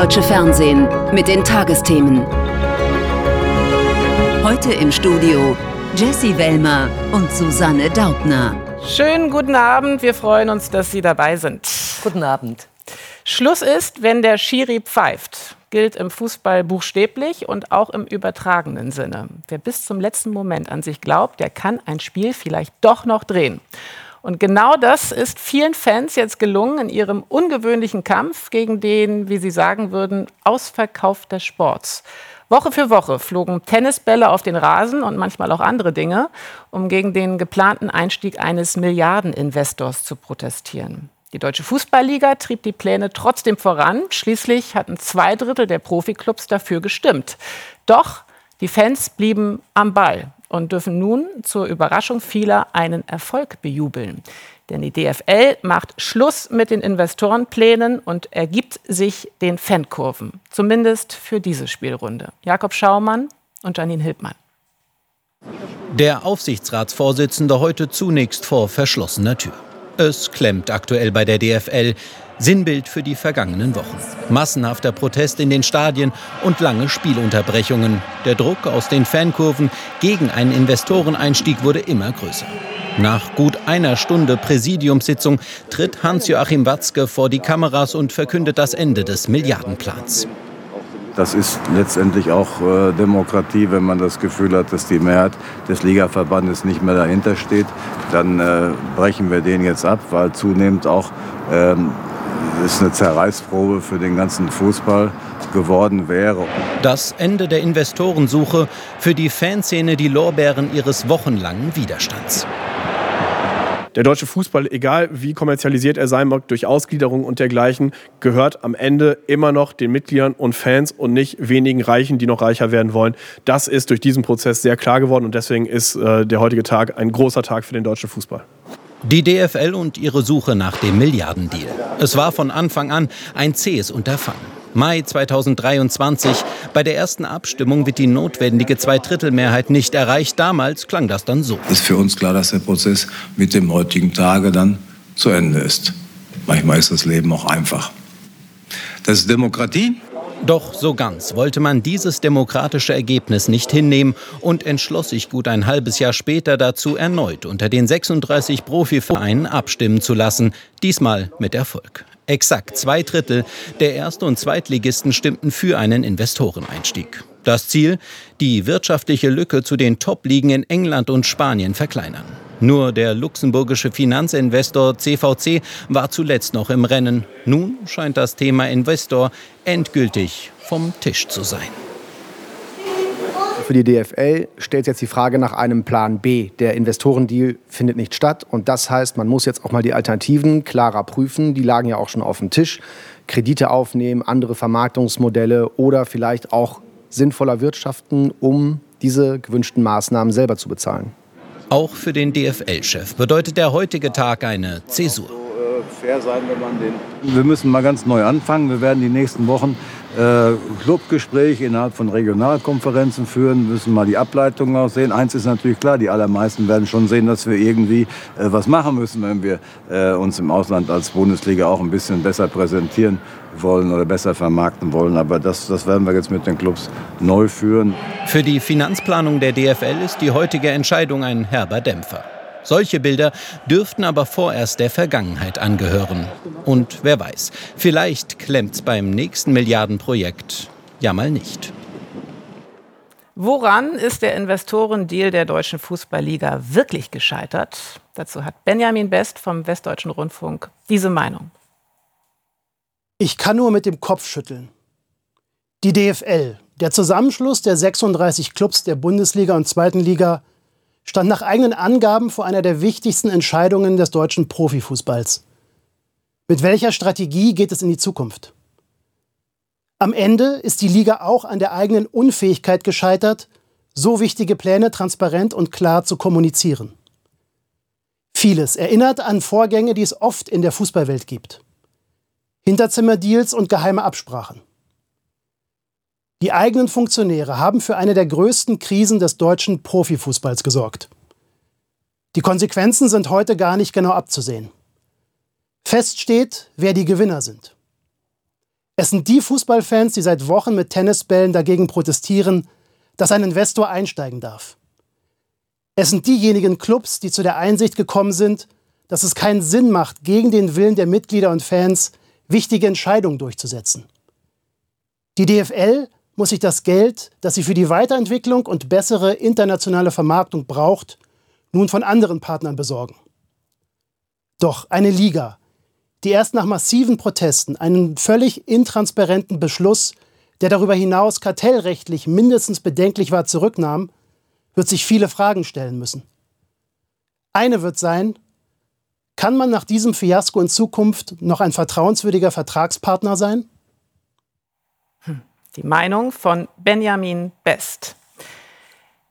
deutsche Fernsehen mit den Tagesthemen. Heute im Studio Jesse Wellmer und Susanne Daubner. Schönen guten Abend, wir freuen uns, dass Sie dabei sind. Guten Abend. Schluss ist, wenn der Schiri pfeift. Gilt im Fußball buchstäblich und auch im übertragenen Sinne. Wer bis zum letzten Moment an sich glaubt, der kann ein Spiel vielleicht doch noch drehen. Und genau das ist vielen Fans jetzt gelungen in ihrem ungewöhnlichen Kampf gegen den, wie sie sagen würden, Ausverkauf des Sports. Woche für Woche flogen Tennisbälle auf den Rasen und manchmal auch andere Dinge, um gegen den geplanten Einstieg eines Milliardeninvestors zu protestieren. Die Deutsche Fußballliga trieb die Pläne trotzdem voran. Schließlich hatten zwei Drittel der Profiklubs dafür gestimmt. Doch die Fans blieben am Ball und dürfen nun zur Überraschung vieler einen Erfolg bejubeln. Denn die DFL macht Schluss mit den Investorenplänen und ergibt sich den Fankurven. Zumindest für diese Spielrunde. Jakob Schaumann und Janine Hildmann. Der Aufsichtsratsvorsitzende heute zunächst vor verschlossener Tür. Es klemmt aktuell bei der DFL. Sinnbild für die vergangenen Wochen. Massenhafter Protest in den Stadien und lange Spielunterbrechungen. Der Druck aus den Fankurven gegen einen Investoreneinstieg wurde immer größer. Nach gut einer Stunde Präsidiumssitzung tritt Hans-Joachim Watzke vor die Kameras und verkündet das Ende des Milliardenplans. Das ist letztendlich auch äh, Demokratie, wenn man das Gefühl hat, dass die Mehrheit des Ligaverbandes nicht mehr dahinter steht. Dann äh, brechen wir den jetzt ab, weil zunehmend auch ähm, ist eine Zerreißprobe für den ganzen Fußball geworden wäre. Das Ende der Investorensuche für die Fanszene die Lorbeeren ihres wochenlangen Widerstands. Der deutsche Fußball, egal wie kommerzialisiert er sein mag, durch Ausgliederung und dergleichen, gehört am Ende immer noch den Mitgliedern und Fans und nicht wenigen Reichen, die noch reicher werden wollen. Das ist durch diesen Prozess sehr klar geworden und deswegen ist äh, der heutige Tag ein großer Tag für den deutschen Fußball. Die DFL und ihre Suche nach dem Milliardendeal. Es war von Anfang an ein zähes Unterfangen. Mai 2023. Bei der ersten Abstimmung wird die notwendige Zweidrittelmehrheit nicht erreicht. Damals klang das dann so. Ist für uns klar, dass der Prozess mit dem heutigen Tage dann zu Ende ist. Manchmal ist das Leben auch einfach. Das ist Demokratie. Doch so ganz wollte man dieses demokratische Ergebnis nicht hinnehmen und entschloss sich gut ein halbes Jahr später dazu, erneut unter den 36 Profivereinen abstimmen zu lassen, diesmal mit Erfolg. Exakt zwei Drittel der Erst- und Zweitligisten stimmten für einen Investoreneinstieg. Das Ziel, die wirtschaftliche Lücke zu den Top-Ligen in England und Spanien verkleinern. Nur der luxemburgische Finanzinvestor CVC war zuletzt noch im Rennen. Nun scheint das Thema Investor endgültig vom Tisch zu sein. Für die DFL stellt jetzt die Frage nach einem Plan B. Der Investorendeal findet nicht statt und das heißt, man muss jetzt auch mal die Alternativen klarer prüfen. Die lagen ja auch schon auf dem Tisch. Kredite aufnehmen, andere Vermarktungsmodelle oder vielleicht auch sinnvoller wirtschaften, um diese gewünschten Maßnahmen selber zu bezahlen. Auch für den DFL-Chef bedeutet der heutige Tag eine Zäsur. Fair sein, wenn man den. Wir müssen mal ganz neu anfangen. Wir werden die nächsten Wochen äh, Clubgespräche innerhalb von Regionalkonferenzen führen, müssen mal die Ableitungen aussehen. Eins ist natürlich klar, die allermeisten werden schon sehen, dass wir irgendwie äh, was machen müssen, wenn wir äh, uns im Ausland als Bundesliga auch ein bisschen besser präsentieren wollen oder besser vermarkten wollen. Aber das, das werden wir jetzt mit den Clubs neu führen. Für die Finanzplanung der DFL ist die heutige Entscheidung ein herber Dämpfer. Solche Bilder dürften aber vorerst der Vergangenheit angehören. Und wer weiß, vielleicht klemmt's beim nächsten Milliardenprojekt ja mal nicht. Woran ist der Investorendeal der Deutschen Fußballliga wirklich gescheitert? Dazu hat Benjamin Best vom Westdeutschen Rundfunk diese Meinung. Ich kann nur mit dem Kopf schütteln. Die DFL, der Zusammenschluss der 36 Clubs der Bundesliga und Zweiten Liga, stand nach eigenen Angaben vor einer der wichtigsten Entscheidungen des deutschen Profifußballs. Mit welcher Strategie geht es in die Zukunft? Am Ende ist die Liga auch an der eigenen Unfähigkeit gescheitert, so wichtige Pläne transparent und klar zu kommunizieren. Vieles erinnert an Vorgänge, die es oft in der Fußballwelt gibt. Hinterzimmerdeals und geheime Absprachen. Die eigenen Funktionäre haben für eine der größten Krisen des deutschen Profifußballs gesorgt. Die Konsequenzen sind heute gar nicht genau abzusehen. Fest steht, wer die Gewinner sind. Es sind die Fußballfans, die seit Wochen mit Tennisbällen dagegen protestieren, dass ein Investor einsteigen darf. Es sind diejenigen Clubs, die zu der Einsicht gekommen sind, dass es keinen Sinn macht, gegen den Willen der Mitglieder und Fans wichtige Entscheidungen durchzusetzen. Die DFL muss sich das Geld, das sie für die Weiterentwicklung und bessere internationale Vermarktung braucht, nun von anderen Partnern besorgen. Doch eine Liga, die erst nach massiven Protesten einen völlig intransparenten Beschluss, der darüber hinaus kartellrechtlich mindestens bedenklich war, zurücknahm, wird sich viele Fragen stellen müssen. Eine wird sein, kann man nach diesem Fiasko in Zukunft noch ein vertrauenswürdiger Vertragspartner sein? Die Meinung von Benjamin Best.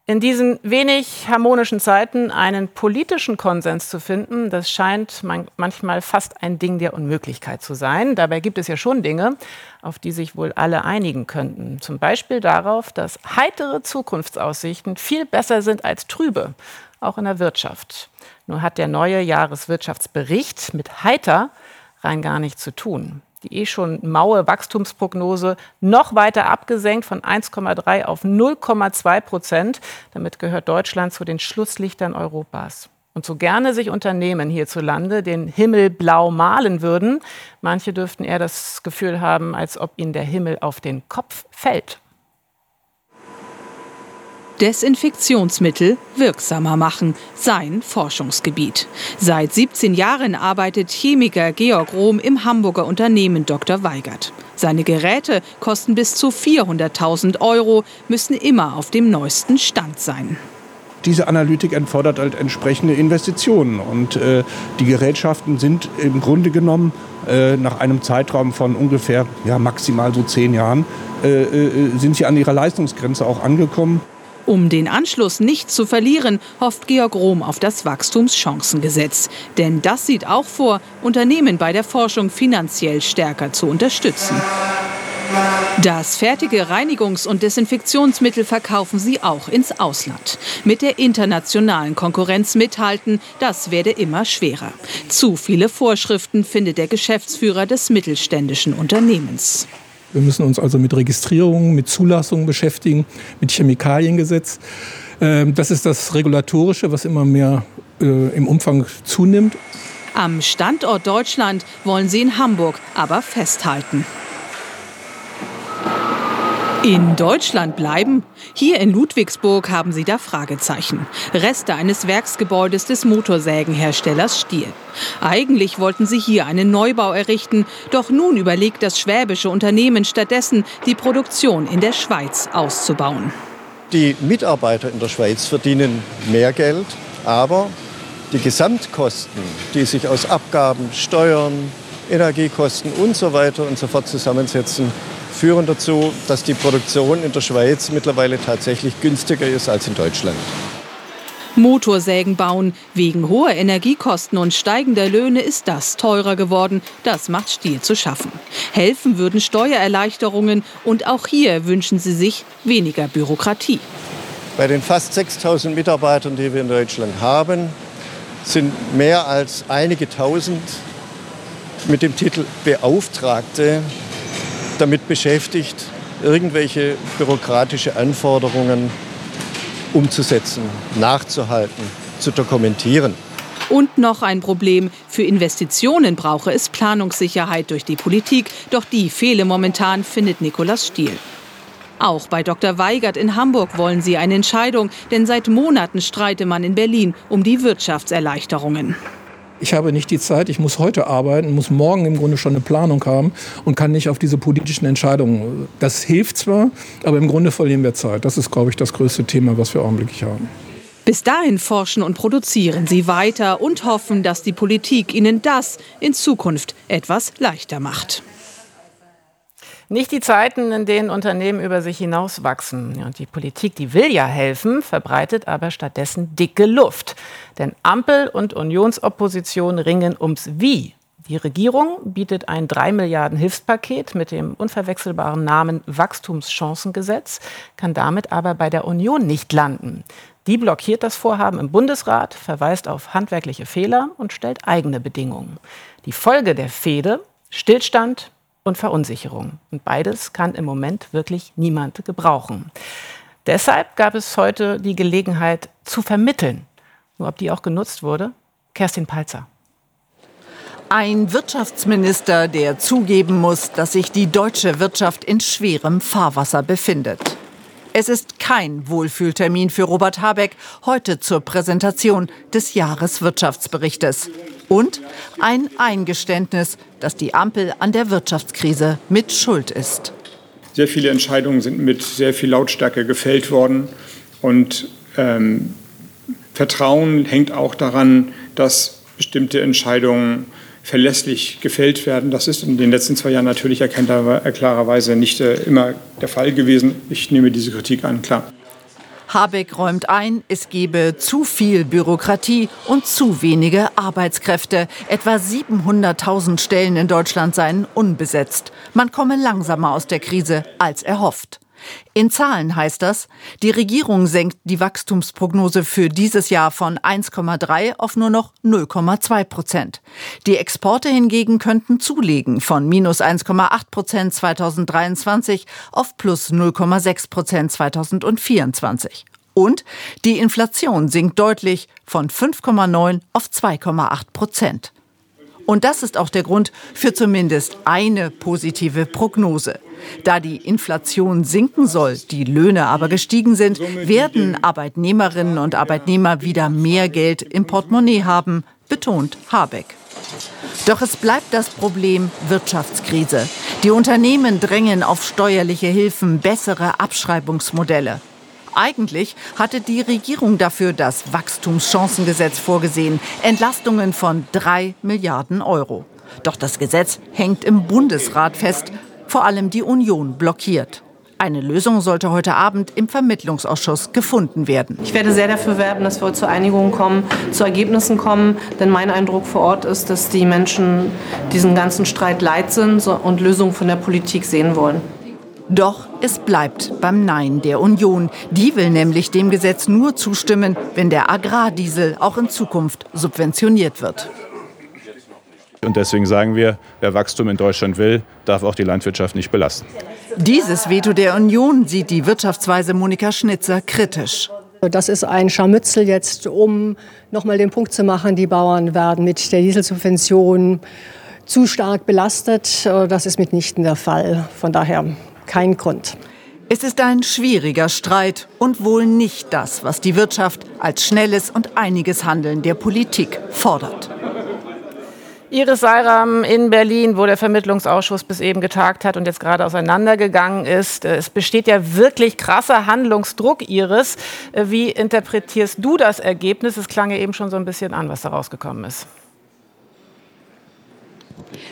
In diesen wenig harmonischen Zeiten einen politischen Konsens zu finden, das scheint manchmal fast ein Ding der Unmöglichkeit zu sein. Dabei gibt es ja schon Dinge, auf die sich wohl alle einigen könnten. Zum Beispiel darauf, dass heitere Zukunftsaussichten viel besser sind als trübe, auch in der Wirtschaft. Nur hat der neue Jahreswirtschaftsbericht mit heiter rein gar nichts zu tun die eh schon maue Wachstumsprognose noch weiter abgesenkt von 1,3 auf 0,2 Prozent. Damit gehört Deutschland zu den Schlusslichtern Europas. Und so gerne sich Unternehmen hierzulande den Himmel blau malen würden, manche dürften eher das Gefühl haben, als ob ihnen der Himmel auf den Kopf fällt. Desinfektionsmittel wirksamer machen, sein Forschungsgebiet. Seit 17 Jahren arbeitet Chemiker Georg Rohm im Hamburger Unternehmen Dr. Weigert. Seine Geräte kosten bis zu 400.000 Euro, müssen immer auf dem neuesten Stand sein. Diese Analytik erfordert halt entsprechende Investitionen. Und äh, die Gerätschaften sind im Grunde genommen äh, nach einem Zeitraum von ungefähr ja, maximal so zehn Jahren, äh, äh sind sie an ihrer Leistungsgrenze auch angekommen. Um den Anschluss nicht zu verlieren, hofft Georg Rohm auf das Wachstumschancengesetz. Denn das sieht auch vor, Unternehmen bei der Forschung finanziell stärker zu unterstützen. Das fertige Reinigungs- und Desinfektionsmittel verkaufen sie auch ins Ausland. Mit der internationalen Konkurrenz mithalten, das werde immer schwerer. Zu viele Vorschriften findet der Geschäftsführer des mittelständischen Unternehmens. Wir müssen uns also mit Registrierungen, mit Zulassungen beschäftigen, mit Chemikaliengesetz. Ähm, das ist das Regulatorische, was immer mehr äh, im Umfang zunimmt. Am Standort Deutschland wollen sie in Hamburg aber festhalten. In Deutschland bleiben? Hier in Ludwigsburg haben sie da Fragezeichen. Reste eines Werksgebäudes des Motorsägenherstellers Stiel. Eigentlich wollten sie hier einen Neubau errichten, doch nun überlegt das schwäbische Unternehmen stattdessen, die Produktion in der Schweiz auszubauen. Die Mitarbeiter in der Schweiz verdienen mehr Geld, aber die Gesamtkosten, die sich aus Abgaben, Steuern, Energiekosten und so und so fort zusammensetzen, führen dazu, dass die Produktion in der Schweiz mittlerweile tatsächlich günstiger ist als in Deutschland. Motorsägen bauen. Wegen hoher Energiekosten und steigender Löhne ist das teurer geworden. Das macht Stiel zu schaffen. Helfen würden Steuererleichterungen und auch hier wünschen sie sich weniger Bürokratie. Bei den fast 6000 Mitarbeitern, die wir in Deutschland haben, sind mehr als einige tausend mit dem Titel Beauftragte damit beschäftigt, irgendwelche bürokratische Anforderungen umzusetzen, nachzuhalten, zu dokumentieren. Und noch ein Problem. Für Investitionen brauche es Planungssicherheit durch die Politik. Doch die fehle momentan, findet Nikolaus Stiel. Auch bei Dr. Weigert in Hamburg wollen sie eine Entscheidung, denn seit Monaten streite man in Berlin um die Wirtschaftserleichterungen ich habe nicht die Zeit, ich muss heute arbeiten, muss morgen im Grunde schon eine Planung haben und kann nicht auf diese politischen Entscheidungen. Das hilft zwar, aber im Grunde verlieren wir Zeit. Das ist, glaube ich, das größte Thema, was wir augenblicklich haben. Bis dahin forschen und produzieren sie weiter und hoffen, dass die Politik ihnen das in Zukunft etwas leichter macht. Nicht die Zeiten, in denen Unternehmen über sich hinauswachsen. Ja, die Politik, die will ja helfen, verbreitet aber stattdessen dicke Luft. Denn Ampel und Unionsopposition ringen ums Wie. Die Regierung bietet ein 3 Milliarden Hilfspaket mit dem unverwechselbaren Namen Wachstumschancengesetz, kann damit aber bei der Union nicht landen. Die blockiert das Vorhaben im Bundesrat, verweist auf handwerkliche Fehler und stellt eigene Bedingungen. Die Folge der Fehde Stillstand, und Verunsicherung. Und beides kann im Moment wirklich niemand gebrauchen. Deshalb gab es heute die Gelegenheit zu vermitteln. Nur ob die auch genutzt wurde? Kerstin Palzer. Ein Wirtschaftsminister, der zugeben muss, dass sich die deutsche Wirtschaft in schwerem Fahrwasser befindet. Es ist kein Wohlfühltermin für Robert Habeck heute zur Präsentation des Jahreswirtschaftsberichtes. Und ein Eingeständnis, dass die Ampel an der Wirtschaftskrise mit Schuld ist. Sehr viele Entscheidungen sind mit sehr viel Lautstärke gefällt worden. Und ähm, Vertrauen hängt auch daran, dass bestimmte Entscheidungen verlässlich gefällt werden. Das ist in den letzten zwei Jahren natürlich klarerweise nicht äh, immer der Fall gewesen. Ich nehme diese Kritik an, klar. Habeck räumt ein, es gebe zu viel Bürokratie und zu wenige Arbeitskräfte. Etwa 700.000 Stellen in Deutschland seien unbesetzt. Man komme langsamer aus der Krise als erhofft. In Zahlen heißt das, die Regierung senkt die Wachstumsprognose für dieses Jahr von 1,3 auf nur noch 0,2 Prozent. Die Exporte hingegen könnten zulegen von minus 1,8 Prozent 2023 auf plus 0,6 Prozent 2024. Und die Inflation sinkt deutlich von 5,9 auf 2,8 Prozent. Und das ist auch der Grund für zumindest eine positive Prognose. Da die Inflation sinken soll, die Löhne aber gestiegen sind, werden Arbeitnehmerinnen und Arbeitnehmer wieder mehr Geld im Portemonnaie haben, betont Habeck. Doch es bleibt das Problem Wirtschaftskrise. Die Unternehmen drängen auf steuerliche Hilfen, bessere Abschreibungsmodelle. Eigentlich hatte die Regierung dafür das Wachstumschancengesetz vorgesehen, Entlastungen von drei Milliarden Euro. Doch das Gesetz hängt im Bundesrat fest, vor allem die Union blockiert. Eine Lösung sollte heute Abend im Vermittlungsausschuss gefunden werden. Ich werde sehr dafür werben, dass wir zu Einigungen kommen, zu Ergebnissen kommen. Denn mein Eindruck vor Ort ist, dass die Menschen diesen ganzen Streit leid sind und Lösungen von der Politik sehen wollen. Doch es bleibt beim Nein der Union. Die will nämlich dem Gesetz nur zustimmen, wenn der Agrardiesel auch in Zukunft subventioniert wird. Und deswegen sagen wir, wer Wachstum in Deutschland will, darf auch die Landwirtschaft nicht belasten. Dieses Veto der Union sieht die Wirtschaftsweise Monika Schnitzer kritisch. Das ist ein Scharmützel jetzt, um noch mal den Punkt zu machen, die Bauern werden mit der Dieselsubvention zu stark belastet. Das ist mitnichten der Fall. Von daher kein Grund. Es ist ein schwieriger Streit und wohl nicht das, was die Wirtschaft als schnelles und einiges Handeln der Politik fordert. Iris Seiram in Berlin, wo der Vermittlungsausschuss bis eben getagt hat und jetzt gerade auseinandergegangen ist. Es besteht ja wirklich krasser Handlungsdruck, Iris. Wie interpretierst du das Ergebnis? Es klang ja eben schon so ein bisschen an, was da rausgekommen ist.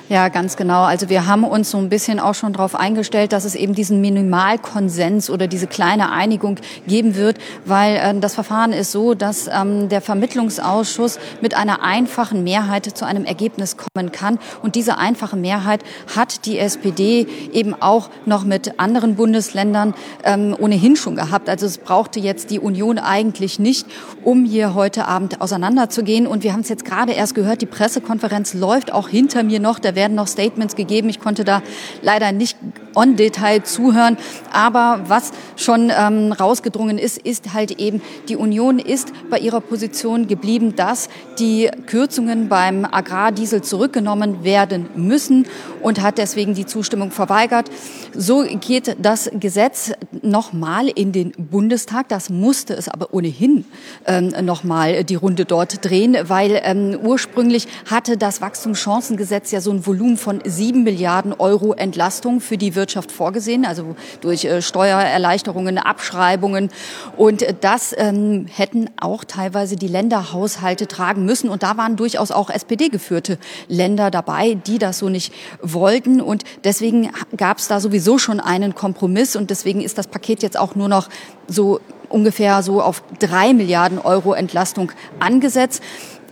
Ja, ganz genau. Also wir haben uns so ein bisschen auch schon darauf eingestellt, dass es eben diesen Minimalkonsens oder diese kleine Einigung geben wird, weil äh, das Verfahren ist so, dass ähm, der Vermittlungsausschuss mit einer einfachen Mehrheit zu einem Ergebnis kommen kann. Und diese einfache Mehrheit hat die SPD eben auch noch mit anderen Bundesländern ähm, ohnehin schon gehabt. Also es brauchte jetzt die Union eigentlich nicht, um hier heute Abend auseinanderzugehen. Und wir haben es jetzt gerade erst gehört, die Pressekonferenz läuft auch hinter mir noch. Da werden noch Statements gegeben. Ich konnte da leider nicht on Detail zuhören. Aber was schon ähm, rausgedrungen ist, ist halt eben, die Union ist bei ihrer Position geblieben, dass die Kürzungen beim Agrardiesel zurückgenommen werden müssen und hat deswegen die Zustimmung verweigert. So geht das Gesetz nochmal in den Bundestag. Das musste es aber ohnehin ähm, nochmal die Runde dort drehen, weil ähm, ursprünglich hatte das Wachstumschancengesetz ja so ein Volumen von sieben Milliarden Euro Entlastung für die Wirtschaft vorgesehen, also durch äh, Steuererleichterungen, Abschreibungen. Und das ähm, hätten auch teilweise die Länderhaushalte tragen müssen. Und da waren durchaus auch SPD-geführte Länder dabei, die das so nicht wollten. Und deswegen gab es da sowieso schon einen Kompromiss. Und deswegen ist das Paket jetzt auch nur noch so ungefähr so auf drei Milliarden Euro Entlastung angesetzt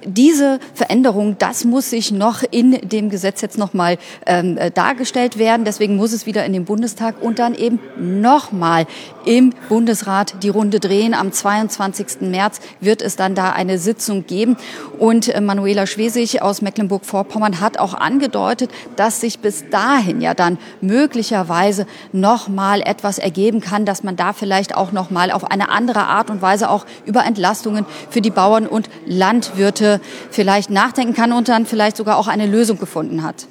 diese Veränderung, das muss sich noch in dem Gesetz jetzt nochmal ähm, äh, dargestellt werden. Deswegen muss es wieder in den Bundestag und dann eben nochmal im Bundesrat die Runde drehen. Am 22. März wird es dann da eine Sitzung geben. Und äh, Manuela Schwesig aus Mecklenburg-Vorpommern hat auch angedeutet, dass sich bis dahin ja dann möglicherweise nochmal etwas ergeben kann, dass man da vielleicht auch nochmal auf eine andere Art und Weise auch über Entlastungen für die Bauern und Landwirte vielleicht nachdenken kann und dann vielleicht sogar auch eine Lösung gefunden hat.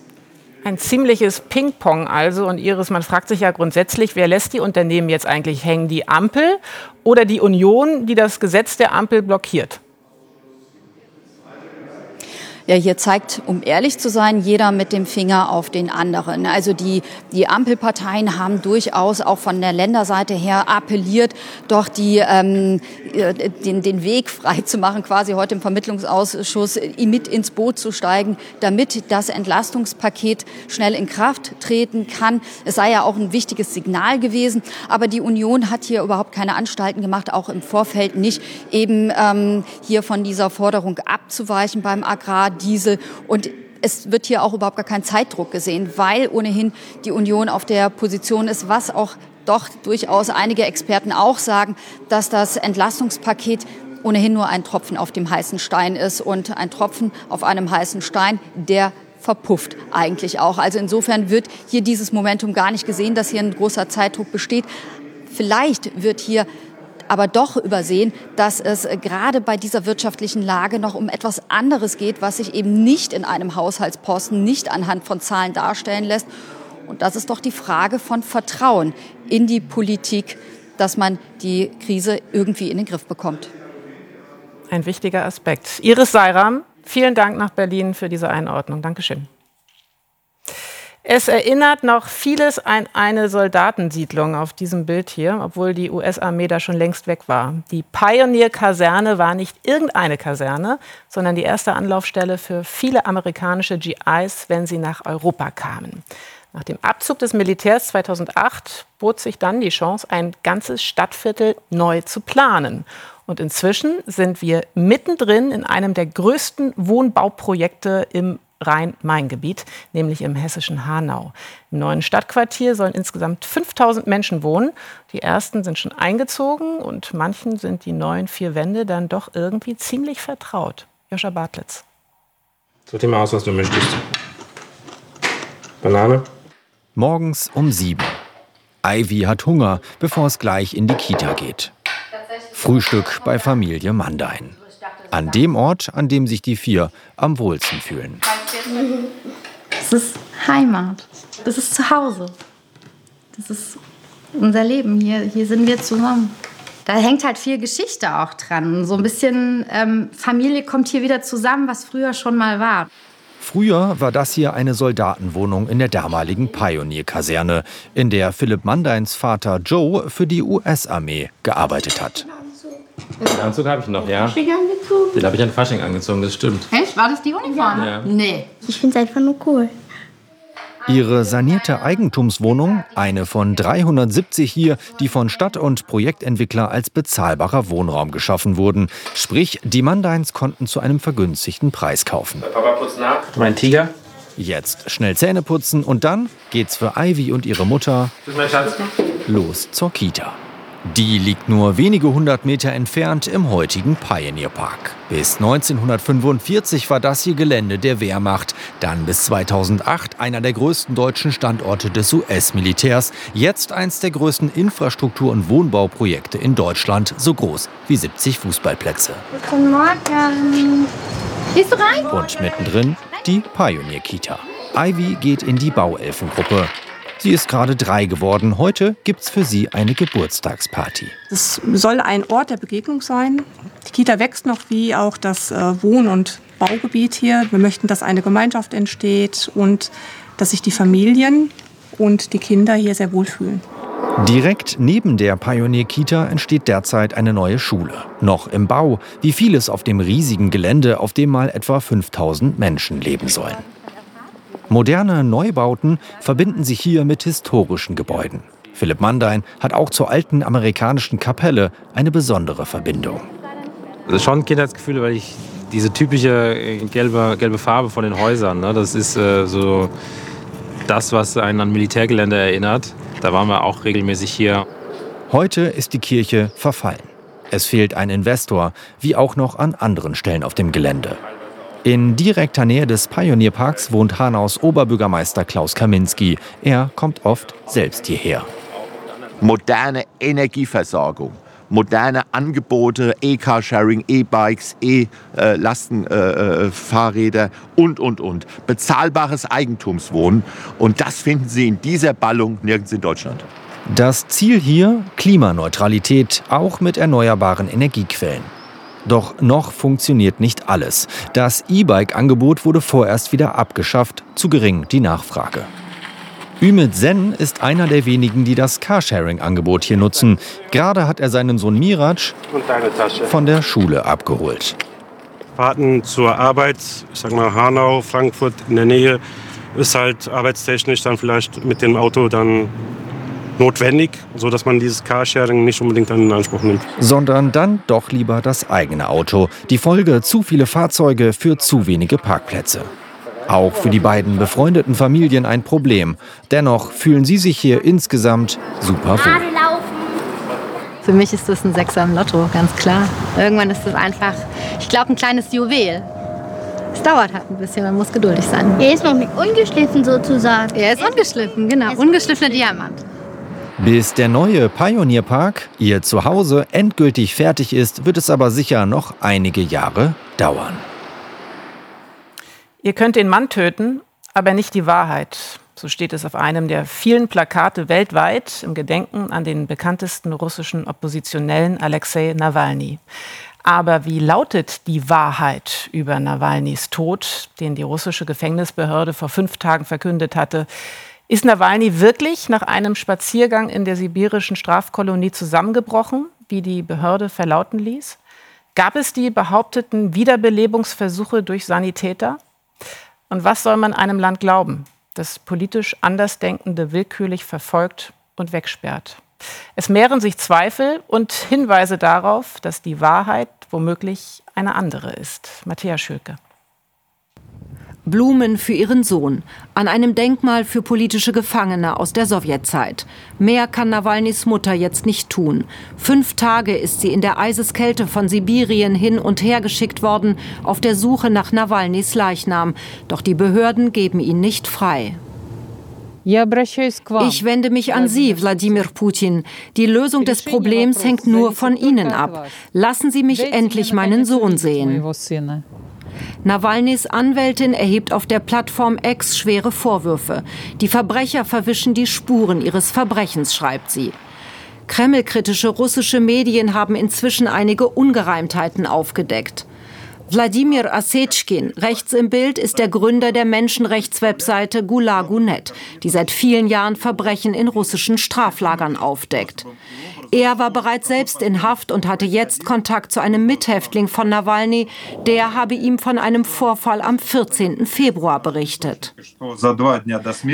Ein ziemliches Ping-Pong also. Und Iris, man fragt sich ja grundsätzlich, wer lässt die Unternehmen jetzt eigentlich hängen? Die Ampel oder die Union, die das Gesetz der Ampel blockiert? Ja, hier zeigt, um ehrlich zu sein, jeder mit dem Finger auf den anderen. Also die, die Ampelparteien haben durchaus auch von der Länderseite her appelliert, doch die, ähm, äh, den, den Weg frei zu machen, quasi heute im Vermittlungsausschuss mit ins Boot zu steigen, damit das Entlastungspaket schnell in Kraft treten kann. Es sei ja auch ein wichtiges Signal gewesen, aber die Union hat hier überhaupt keine Anstalten gemacht, auch im Vorfeld nicht, eben ähm, hier von dieser Forderung abzuweichen beim Agrar. Diesel und es wird hier auch überhaupt gar kein Zeitdruck gesehen, weil ohnehin die Union auf der Position ist, was auch doch durchaus einige Experten auch sagen, dass das Entlastungspaket ohnehin nur ein Tropfen auf dem heißen Stein ist und ein Tropfen auf einem heißen Stein, der verpufft eigentlich auch. Also insofern wird hier dieses Momentum gar nicht gesehen, dass hier ein großer Zeitdruck besteht. Vielleicht wird hier aber doch übersehen, dass es gerade bei dieser wirtschaftlichen Lage noch um etwas anderes geht, was sich eben nicht in einem Haushaltsposten, nicht anhand von Zahlen darstellen lässt. Und das ist doch die Frage von Vertrauen in die Politik, dass man die Krise irgendwie in den Griff bekommt. Ein wichtiger Aspekt. Iris Seiram, vielen Dank nach Berlin für diese Einordnung. Dankeschön. Es erinnert noch vieles an eine Soldatensiedlung auf diesem Bild hier, obwohl die US-Armee da schon längst weg war. Die Pioneer-Kaserne war nicht irgendeine Kaserne, sondern die erste Anlaufstelle für viele amerikanische GIs, wenn sie nach Europa kamen. Nach dem Abzug des Militärs 2008 bot sich dann die Chance, ein ganzes Stadtviertel neu zu planen. Und inzwischen sind wir mittendrin in einem der größten Wohnbauprojekte im Rhein-Main-Gebiet, nämlich im hessischen Hanau. Im neuen Stadtquartier sollen insgesamt 5000 Menschen wohnen. Die ersten sind schon eingezogen und manchen sind die neuen vier Wände dann doch irgendwie ziemlich vertraut. Joscha Bartlitz. Such dir mal aus, was du möchtest. Banane? Morgens um sieben. Ivy hat Hunger, bevor es gleich in die Kita geht. Frühstück bei Familie Mandein. An dem Ort, an dem sich die vier am wohlsten fühlen. Das ist Heimat. Das ist Zuhause. Das ist unser Leben. Hier, hier sind wir zusammen. Da hängt halt viel Geschichte auch dran. So ein bisschen ähm, Familie kommt hier wieder zusammen, was früher schon mal war. Früher war das hier eine Soldatenwohnung in der damaligen Pioneer-Kaserne, in der Philipp Mandeins Vater Joe für die US-Armee gearbeitet hat. Den Anzug habe ich noch, ja. Den habe ich an Fasching angezogen, das stimmt. Echt? War das die Uniform? Ja. Nee. Ich finde es einfach nur cool. Ihre sanierte Eigentumswohnung, eine von 370 hier, die von Stadt- und Projektentwickler als bezahlbarer Wohnraum geschaffen wurden. Sprich, die Mandeins konnten zu einem vergünstigten Preis kaufen. Papa putzt nach. Mein Tiger. Jetzt schnell Zähne putzen und dann geht's für Ivy und ihre Mutter los zur Kita. Die liegt nur wenige hundert Meter entfernt im heutigen Pioneer Park. Bis 1945 war das hier Gelände der Wehrmacht, dann bis 2008 einer der größten deutschen Standorte des US-Militärs, jetzt eins der größten Infrastruktur- und Wohnbauprojekte in Deutschland, so groß wie 70 Fußballplätze. Guten Morgen. Gehst du rein? Und mittendrin die Pioneer Kita. Ivy geht in die Bauelfengruppe. Sie ist gerade drei geworden. Heute gibt's für sie eine Geburtstagsparty. Es soll ein Ort der Begegnung sein. Die Kita wächst noch wie auch das äh, Wohn- und Baugebiet hier. Wir möchten, dass eine Gemeinschaft entsteht und dass sich die Familien und die Kinder hier sehr wohlfühlen. Direkt neben der Pioneer Kita entsteht derzeit eine neue Schule. Noch im Bau, wie vieles auf dem riesigen Gelände, auf dem mal etwa 5000 Menschen leben sollen. Moderne Neubauten verbinden sich hier mit historischen Gebäuden. Philipp Mandein hat auch zur alten amerikanischen Kapelle eine besondere Verbindung. Das ist schon ein Kindheitsgefühl, weil ich diese typische äh, gelbe, gelbe Farbe von den Häusern, ne? das ist äh, so das, was einen an Militärgelände erinnert. Da waren wir auch regelmäßig hier. Heute ist die Kirche verfallen. Es fehlt ein Investor, wie auch noch an anderen Stellen auf dem Gelände. In direkter Nähe des Pionierparks wohnt Hanaus Oberbürgermeister Klaus Kaminski. Er kommt oft selbst hierher. Moderne Energieversorgung, moderne Angebote, E-Carsharing, E-Bikes, E-Lastenfahrräder und, und, und. Bezahlbares Eigentumswohnen. Und das finden Sie in dieser Ballung nirgends in Deutschland. Das Ziel hier Klimaneutralität, auch mit erneuerbaren Energiequellen. Doch noch funktioniert nicht alles. Das E-Bike-Angebot wurde vorerst wieder abgeschafft, zu gering die Nachfrage. Ümit Sen ist einer der wenigen, die das Carsharing-Angebot hier nutzen. Gerade hat er seinen Sohn Miraj von der Schule abgeholt. Fahrten zur Arbeit, ich sag mal Hanau, Frankfurt in der Nähe, ist halt arbeitstechnisch dann vielleicht mit dem Auto dann notwendig, sodass man dieses Carsharing nicht unbedingt dann in Anspruch nimmt. Sondern dann doch lieber das eigene Auto. Die Folge zu viele Fahrzeuge für zu wenige Parkplätze. Auch für die beiden befreundeten Familien ein Problem. Dennoch fühlen sie sich hier insgesamt super wohl. Für mich ist das ein Sechser im Lotto, ganz klar. Irgendwann ist das einfach, ich glaube, ein kleines Juwel. Es dauert halt ein bisschen, man muss geduldig sein. Er ist noch nicht ungeschliffen sozusagen. Er ist ungeschliffen, genau. Ungeschliffener Diamant. Bis der neue Pioneer Park, ihr Zuhause, endgültig fertig ist, wird es aber sicher noch einige Jahre dauern. Ihr könnt den Mann töten, aber nicht die Wahrheit. So steht es auf einem der vielen Plakate weltweit im Gedenken an den bekanntesten russischen Oppositionellen Alexei Nawalny. Aber wie lautet die Wahrheit über Nawalnys Tod, den die russische Gefängnisbehörde vor fünf Tagen verkündet hatte? Ist Nawalny wirklich nach einem Spaziergang in der sibirischen Strafkolonie zusammengebrochen, wie die Behörde verlauten ließ? Gab es die behaupteten Wiederbelebungsversuche durch Sanitäter? Und was soll man einem Land glauben, das politisch Andersdenkende willkürlich verfolgt und wegsperrt? Es mehren sich Zweifel und Hinweise darauf, dass die Wahrheit womöglich eine andere ist. Matthias Schülke. Blumen für ihren Sohn, an einem Denkmal für politische Gefangene aus der Sowjetzeit. Mehr kann Nawalnys Mutter jetzt nicht tun. Fünf Tage ist sie in der Eiseskälte von Sibirien hin und her geschickt worden, auf der Suche nach Nawalnys Leichnam. Doch die Behörden geben ihn nicht frei. Ich wende mich an Sie, Wladimir Putin. Die Lösung des Problems hängt nur von Ihnen ab. Lassen Sie mich endlich meinen Sohn sehen. Nawalnys Anwältin erhebt auf der Plattform X schwere Vorwürfe. Die Verbrecher verwischen die Spuren ihres Verbrechens, schreibt sie. Kremlkritische russische Medien haben inzwischen einige Ungereimtheiten aufgedeckt. Wladimir Asetschkin, rechts im Bild, ist der Gründer der Menschenrechtswebseite Gulagu.net, die seit vielen Jahren Verbrechen in russischen Straflagern aufdeckt. Er war bereits selbst in Haft und hatte jetzt Kontakt zu einem Mithäftling von Nawalny. Der habe ihm von einem Vorfall am 14. Februar berichtet.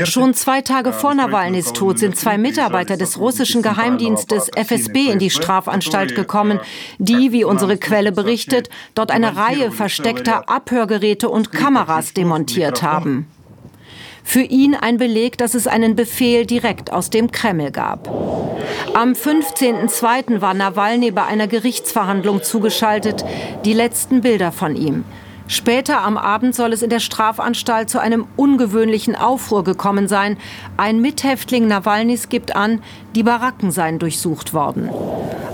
Schon zwei Tage vor Nawalnys Tod sind zwei Mitarbeiter des russischen Geheimdienstes FSB in die Strafanstalt gekommen, die, wie unsere Quelle berichtet, dort eine Reihe versteckter Abhörgeräte und Kameras demontiert haben. Für ihn ein Beleg, dass es einen Befehl direkt aus dem Kreml gab. Am 15.02. war Nawalny bei einer Gerichtsverhandlung zugeschaltet. Die letzten Bilder von ihm. Später am Abend soll es in der Strafanstalt zu einem ungewöhnlichen Aufruhr gekommen sein. Ein Mithäftling Nawalnys gibt an, die Baracken seien durchsucht worden.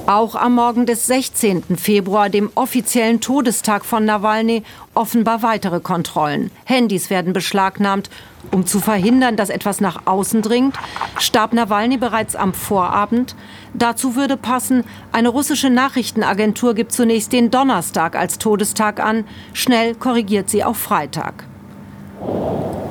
Auch am Morgen des 16. Februar, dem offiziellen Todestag von Nawalny, offenbar weitere Kontrollen. Handys werden beschlagnahmt um zu verhindern, dass etwas nach außen dringt, starb Nawalny bereits am Vorabend. Dazu würde passen, eine russische Nachrichtenagentur gibt zunächst den Donnerstag als Todestag an, schnell korrigiert sie auf Freitag.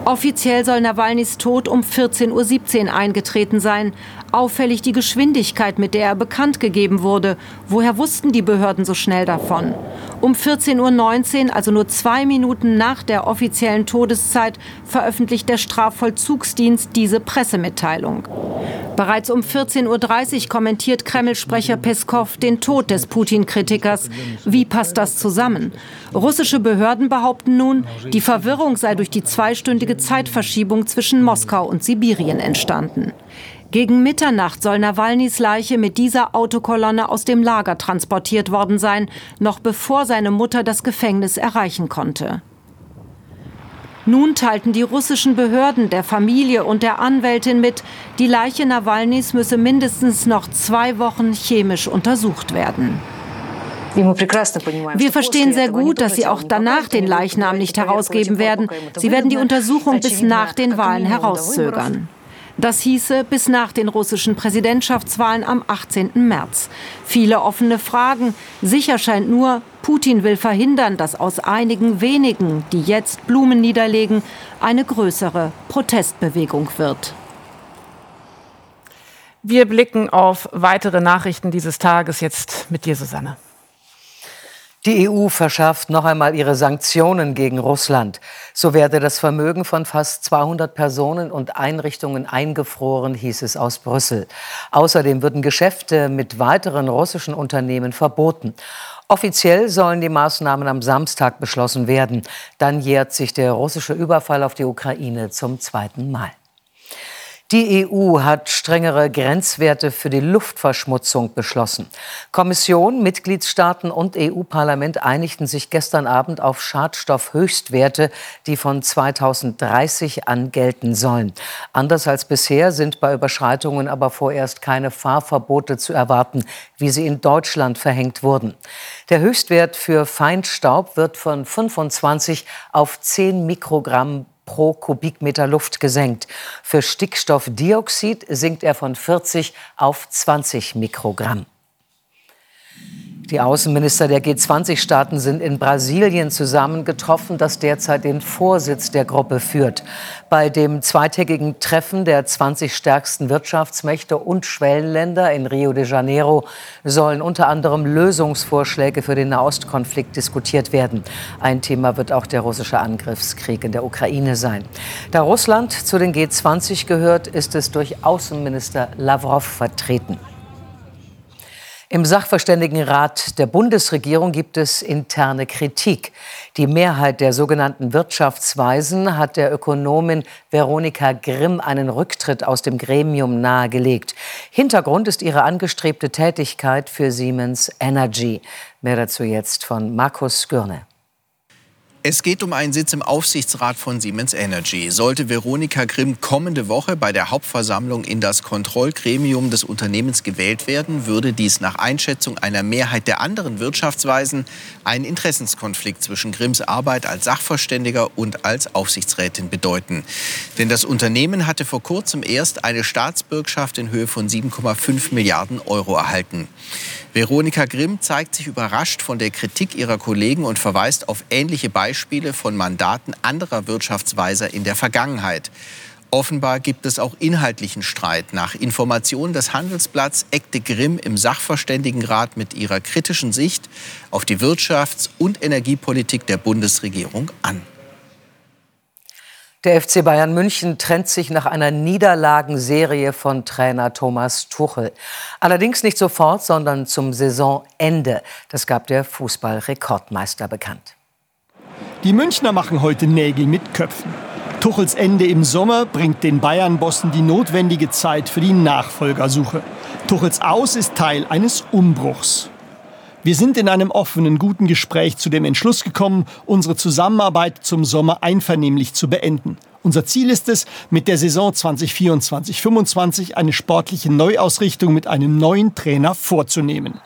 Offiziell soll Nawalnys Tod um 14.17 Uhr eingetreten sein. Auffällig die Geschwindigkeit, mit der er bekannt gegeben wurde. Woher wussten die Behörden so schnell davon? Um 14.19 Uhr, also nur zwei Minuten nach der offiziellen Todeszeit, veröffentlicht der Strafvollzugsdienst diese Pressemitteilung. Bereits um 14.30 Uhr kommentiert Kreml-Sprecher Peskov den Tod des Putin-Kritikers. Wie passt das zusammen? Russische Behörden behaupten nun, die Verwirrung sei durch die zweistündige Zeitverschiebung zwischen Moskau und Sibirien entstanden. Gegen Mitternacht soll Nawalnys Leiche mit dieser Autokolonne aus dem Lager transportiert worden sein, noch bevor seine Mutter das Gefängnis erreichen konnte. Nun teilten die russischen Behörden der Familie und der Anwältin mit, die Leiche Nawalnys müsse mindestens noch zwei Wochen chemisch untersucht werden. Wir verstehen sehr gut, dass Sie auch danach den Leichnam nicht herausgeben werden. Sie werden die Untersuchung bis nach den Wahlen herauszögern. Das hieße bis nach den russischen Präsidentschaftswahlen am 18. März. Viele offene Fragen. Sicher scheint nur, Putin will verhindern, dass aus einigen wenigen, die jetzt Blumen niederlegen, eine größere Protestbewegung wird. Wir blicken auf weitere Nachrichten dieses Tages jetzt mit dir, Susanne. Die EU verschärft noch einmal ihre Sanktionen gegen Russland. So werde das Vermögen von fast 200 Personen und Einrichtungen eingefroren, hieß es aus Brüssel. Außerdem würden Geschäfte mit weiteren russischen Unternehmen verboten. Offiziell sollen die Maßnahmen am Samstag beschlossen werden. Dann jährt sich der russische Überfall auf die Ukraine zum zweiten Mal. Die EU hat strengere Grenzwerte für die Luftverschmutzung beschlossen. Kommission, Mitgliedstaaten und EU-Parlament einigten sich gestern Abend auf Schadstoffhöchstwerte, die von 2030 an gelten sollen. Anders als bisher sind bei Überschreitungen aber vorerst keine Fahrverbote zu erwarten, wie sie in Deutschland verhängt wurden. Der Höchstwert für Feinstaub wird von 25 auf 10 Mikrogramm pro Kubikmeter Luft gesenkt. Für Stickstoffdioxid sinkt er von 40 auf 20 Mikrogramm. Die Außenminister der G20-Staaten sind in Brasilien zusammengetroffen, das derzeit den Vorsitz der Gruppe führt. Bei dem zweitägigen Treffen der 20 stärksten Wirtschaftsmächte und Schwellenländer in Rio de Janeiro sollen unter anderem Lösungsvorschläge für den Nahostkonflikt diskutiert werden. Ein Thema wird auch der russische Angriffskrieg in der Ukraine sein. Da Russland zu den G20 gehört, ist es durch Außenminister Lavrov vertreten. Im Sachverständigenrat der Bundesregierung gibt es interne Kritik. Die Mehrheit der sogenannten Wirtschaftsweisen hat der Ökonomin Veronika Grimm einen Rücktritt aus dem Gremium nahegelegt. Hintergrund ist ihre angestrebte Tätigkeit für Siemens Energy. Mehr dazu jetzt von Markus Skürne. Es geht um einen Sitz im Aufsichtsrat von Siemens Energy. Sollte Veronika Grimm kommende Woche bei der Hauptversammlung in das Kontrollgremium des Unternehmens gewählt werden, würde dies nach Einschätzung einer Mehrheit der anderen Wirtschaftsweisen einen Interessenskonflikt zwischen Grimms Arbeit als Sachverständiger und als Aufsichtsrätin bedeuten. Denn das Unternehmen hatte vor kurzem erst eine Staatsbürgschaft in Höhe von 7,5 Milliarden Euro erhalten. Veronika Grimm zeigt sich überrascht von der Kritik ihrer Kollegen und verweist auf ähnliche Beispiele von Mandaten anderer Wirtschaftsweiser in der Vergangenheit. Offenbar gibt es auch inhaltlichen Streit. Nach Informationen des Handelsblatts eckte Grimm im Sachverständigenrat mit ihrer kritischen Sicht auf die Wirtschafts- und Energiepolitik der Bundesregierung an. Der FC Bayern München trennt sich nach einer Niederlagenserie von Trainer Thomas Tuchel. Allerdings nicht sofort, sondern zum Saisonende. Das gab der Fußballrekordmeister bekannt. Die Münchner machen heute Nägel mit Köpfen. Tuchels Ende im Sommer bringt den Bayern-Bossen die notwendige Zeit für die Nachfolgersuche. Tuchels Aus ist Teil eines Umbruchs. Wir sind in einem offenen, guten Gespräch zu dem Entschluss gekommen, unsere Zusammenarbeit zum Sommer einvernehmlich zu beenden. Unser Ziel ist es, mit der Saison 2024-25 eine sportliche Neuausrichtung mit einem neuen Trainer vorzunehmen.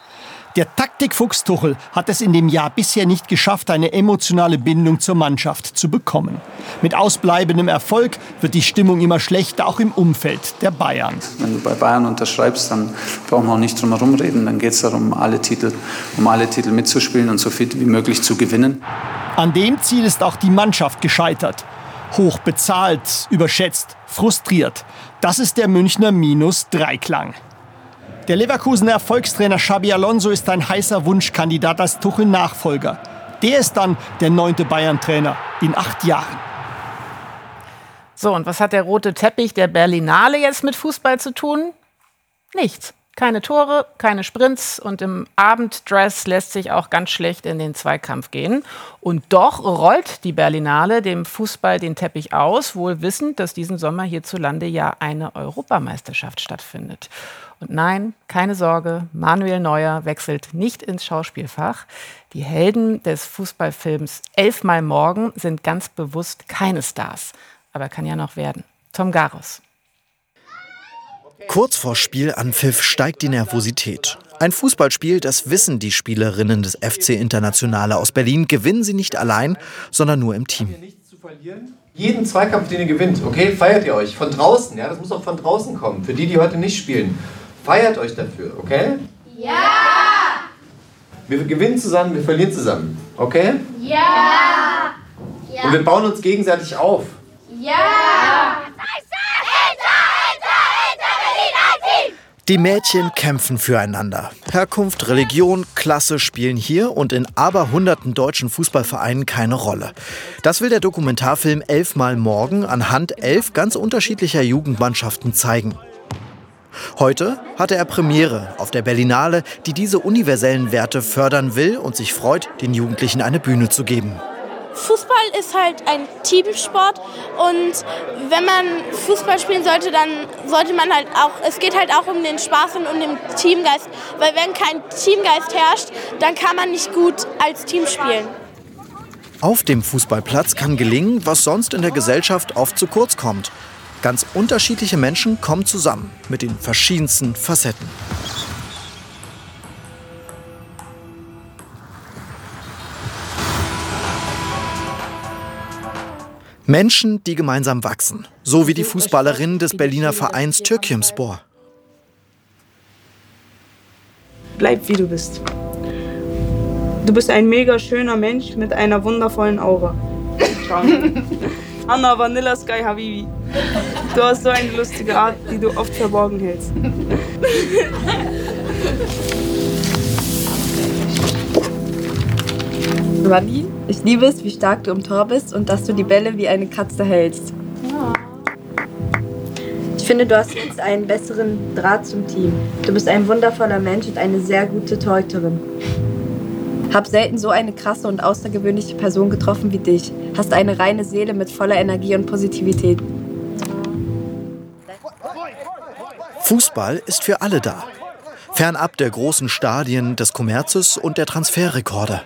Der Taktikfuchs Tuchel hat es in dem Jahr bisher nicht geschafft, eine emotionale Bindung zur Mannschaft zu bekommen. Mit ausbleibendem Erfolg wird die Stimmung immer schlechter, auch im Umfeld der Bayern. Wenn du bei Bayern unterschreibst, dann brauchen wir auch nicht drum herum reden. Dann geht es darum, alle Titel, um alle Titel mitzuspielen und so viel wie möglich zu gewinnen. An dem Ziel ist auch die Mannschaft gescheitert. Hoch bezahlt, überschätzt, frustriert. Das ist der Münchner Minus-Dreiklang. Der Leverkusener Erfolgstrainer Xabi Alonso ist ein heißer Wunschkandidat als Tuchel-Nachfolger. Der ist dann der neunte Bayern-Trainer in acht Jahren. So, und was hat der rote Teppich der Berlinale jetzt mit Fußball zu tun? Nichts. Keine Tore, keine Sprints und im Abenddress lässt sich auch ganz schlecht in den Zweikampf gehen. Und doch rollt die Berlinale dem Fußball den Teppich aus, wohl wissend, dass diesen Sommer hierzulande ja eine Europameisterschaft stattfindet. Und nein, keine Sorge, Manuel Neuer wechselt nicht ins Schauspielfach. Die Helden des Fußballfilms Elfmal Morgen sind ganz bewusst keine Stars. Aber kann ja noch werden. Tom Garos. Kurz vor Spielanpfiff steigt die Nervosität. Ein Fußballspiel, das wissen die Spielerinnen des FC Internationale aus Berlin, gewinnen sie nicht allein, sondern nur im Team. Jeden Zweikampf, den ihr gewinnt, okay, feiert ihr euch. Von draußen, ja, das muss auch von draußen kommen. Für die, die heute nicht spielen. Feiert euch dafür, okay? Ja! Wir gewinnen zusammen, wir verlieren zusammen, okay? Ja! ja. Und wir bauen uns gegenseitig auf. Ja! Die Mädchen kämpfen füreinander. Herkunft, Religion, Klasse spielen hier und in aberhunderten deutschen Fußballvereinen keine Rolle. Das will der Dokumentarfilm Elfmal Morgen anhand elf ganz unterschiedlicher Jugendmannschaften zeigen. Heute hatte er Premiere auf der Berlinale, die diese universellen Werte fördern will und sich freut, den Jugendlichen eine Bühne zu geben. Fußball ist halt ein Teamsport und wenn man Fußball spielen sollte, dann sollte man halt auch, es geht halt auch um den Spaß und um den Teamgeist, weil wenn kein Teamgeist herrscht, dann kann man nicht gut als Team spielen. Auf dem Fußballplatz kann gelingen, was sonst in der Gesellschaft oft zu kurz kommt. Ganz unterschiedliche Menschen kommen zusammen mit den verschiedensten Facetten. Menschen, die gemeinsam wachsen, so wie die Fußballerin des Berliner Vereins Türkimspor. Bleib wie du bist. Du bist ein mega schöner Mensch mit einer wundervollen Aura. Anna Vanilla Sky Habibi. Du hast so eine lustige Art, die du oft verborgen hältst. Rami, ich liebe es, wie stark du im Tor bist und dass du die Bälle wie eine Katze hältst. Ich finde, du hast jetzt einen besseren Draht zum Team. Du bist ein wundervoller Mensch und eine sehr gute Torhüterin. Hab selten so eine krasse und außergewöhnliche Person getroffen wie dich. Hast eine reine Seele mit voller Energie und Positivität. Fußball ist für alle da. Fernab der großen Stadien des Kommerzes und der Transferrekorde.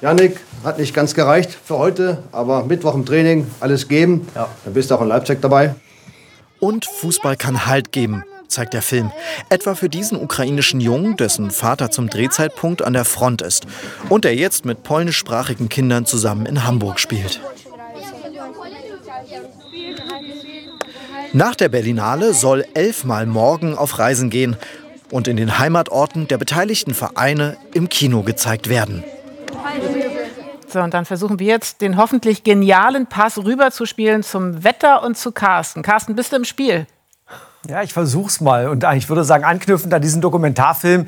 Janik, hat nicht ganz gereicht für heute, aber Mittwoch im Training alles geben. Ja. Dann bist du auch in Leipzig dabei. Und Fußball kann Halt geben, zeigt der Film. Etwa für diesen ukrainischen Jungen, dessen Vater zum Drehzeitpunkt an der Front ist und der jetzt mit polnischsprachigen Kindern zusammen in Hamburg spielt. Nach der Berlinale soll elfmal morgen auf Reisen gehen und in den Heimatorten der beteiligten Vereine im Kino gezeigt werden. So, und dann versuchen wir jetzt den hoffentlich genialen Pass rüberzuspielen zum Wetter und zu Carsten. Carsten, bist du im Spiel? Ja, ich versuch's mal. Und ich würde sagen, anknüpfend an diesen Dokumentarfilm,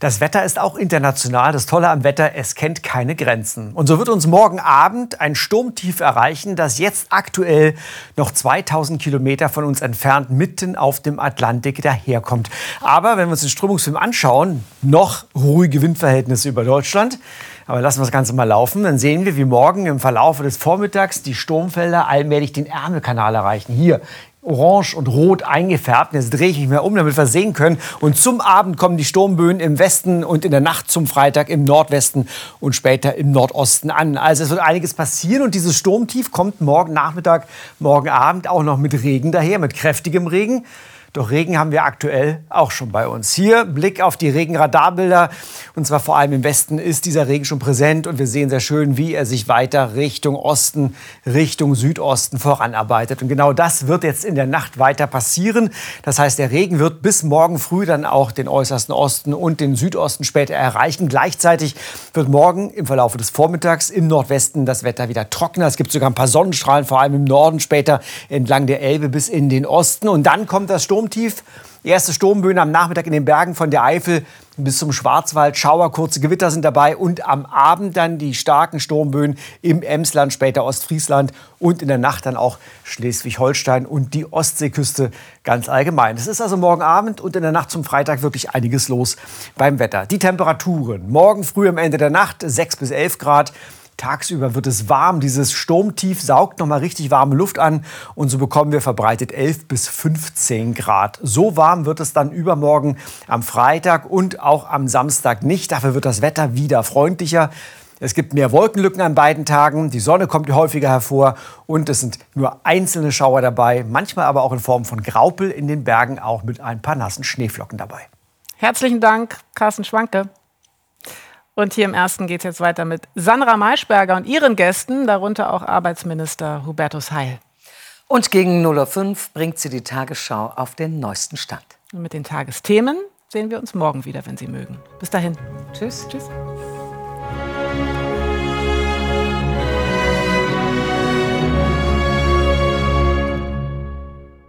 das Wetter ist auch international. Das Tolle am Wetter, es kennt keine Grenzen. Und so wird uns morgen Abend ein Sturmtief erreichen, das jetzt aktuell noch 2000 Kilometer von uns entfernt mitten auf dem Atlantik daherkommt. Aber wenn wir uns den Strömungsfilm anschauen, noch ruhige Windverhältnisse über Deutschland. Aber lassen wir das Ganze mal laufen. Dann sehen wir, wie morgen im Verlauf des Vormittags die Sturmfelder allmählich den Ärmelkanal erreichen. Hier orange und rot eingefärbt. Jetzt drehe ich mich mal um, damit wir sehen können. Und zum Abend kommen die Sturmböen im Westen und in der Nacht zum Freitag im Nordwesten und später im Nordosten an. Also es wird einiges passieren und dieses Sturmtief kommt morgen Nachmittag, morgen Abend auch noch mit Regen daher, mit kräftigem Regen. Doch Regen haben wir aktuell auch schon bei uns. Hier Blick auf die Regenradarbilder. Und zwar vor allem im Westen ist dieser Regen schon präsent. Und wir sehen sehr schön, wie er sich weiter Richtung Osten, Richtung Südosten voranarbeitet. Und genau das wird jetzt in der Nacht weiter passieren. Das heißt, der Regen wird bis morgen früh dann auch den äußersten Osten und den Südosten später erreichen. Gleichzeitig wird morgen im Verlauf des Vormittags im Nordwesten das Wetter wieder trockener. Es gibt sogar ein paar Sonnenstrahlen, vor allem im Norden, später entlang der Elbe bis in den Osten. Und dann kommt das Sturm Sturmtief Erste Sturmböen am Nachmittag in den Bergen von der Eifel bis zum Schwarzwald. Schauer, kurze Gewitter sind dabei und am Abend dann die starken Sturmböen im Emsland, später Ostfriesland und in der Nacht dann auch Schleswig-Holstein und die Ostseeküste ganz allgemein. Es ist also morgen Abend und in der Nacht zum Freitag wirklich einiges los beim Wetter. Die Temperaturen. Morgen früh am Ende der Nacht 6 bis 11 Grad. Tagsüber wird es warm. Dieses Sturmtief saugt noch mal richtig warme Luft an und so bekommen wir verbreitet 11 bis 15 Grad. So warm wird es dann übermorgen am Freitag und auch am Samstag nicht. Dafür wird das Wetter wieder freundlicher. Es gibt mehr Wolkenlücken an beiden Tagen, die Sonne kommt häufiger hervor und es sind nur einzelne Schauer dabei, manchmal aber auch in Form von Graupel in den Bergen, auch mit ein paar nassen Schneeflocken dabei. Herzlichen Dank, Carsten Schwanke. Und hier im ersten geht es jetzt weiter mit Sandra Maischberger und ihren Gästen, darunter auch Arbeitsminister Hubertus Heil. Und gegen 0.05 Uhr bringt sie die Tagesschau auf den neuesten Stand. Und mit den Tagesthemen sehen wir uns morgen wieder, wenn Sie mögen. Bis dahin. Tschüss. Tschüss.